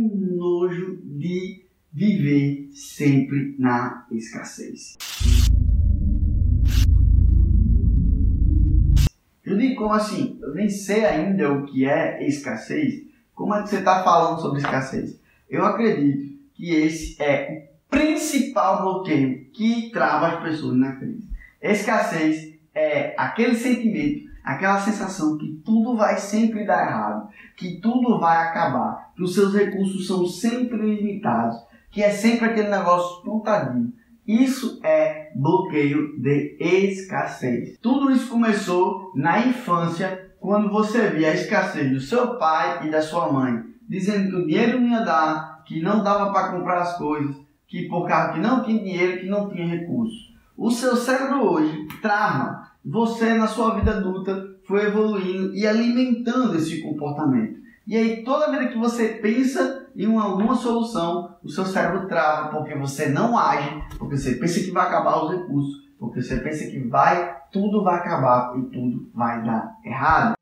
tem nojo de viver sempre na escassez. Eu digo como assim, eu nem sei ainda o que é escassez. Como é que você está falando sobre escassez? Eu acredito que esse é o principal bloqueio que trava as pessoas na crise. Escassez é aquele sentimento, aquela sensação que tudo vai sempre dar errado, que tudo vai acabar, que os seus recursos são sempre limitados, que é sempre aquele negócio pontadinho. Isso é bloqueio de escassez. Tudo isso começou na infância, quando você via a escassez do seu pai e da sua mãe, dizendo que o dinheiro não ia dar, que não dava para comprar as coisas, que por causa que não tinha dinheiro, que não tinha recursos. O seu cérebro hoje trava. Você na sua vida adulta foi evoluindo e alimentando esse comportamento. E aí toda vez que você pensa em uma, alguma solução, o seu cérebro trava porque você não age, porque você pensa que vai acabar os recursos, porque você pensa que vai, tudo vai acabar e tudo vai dar errado.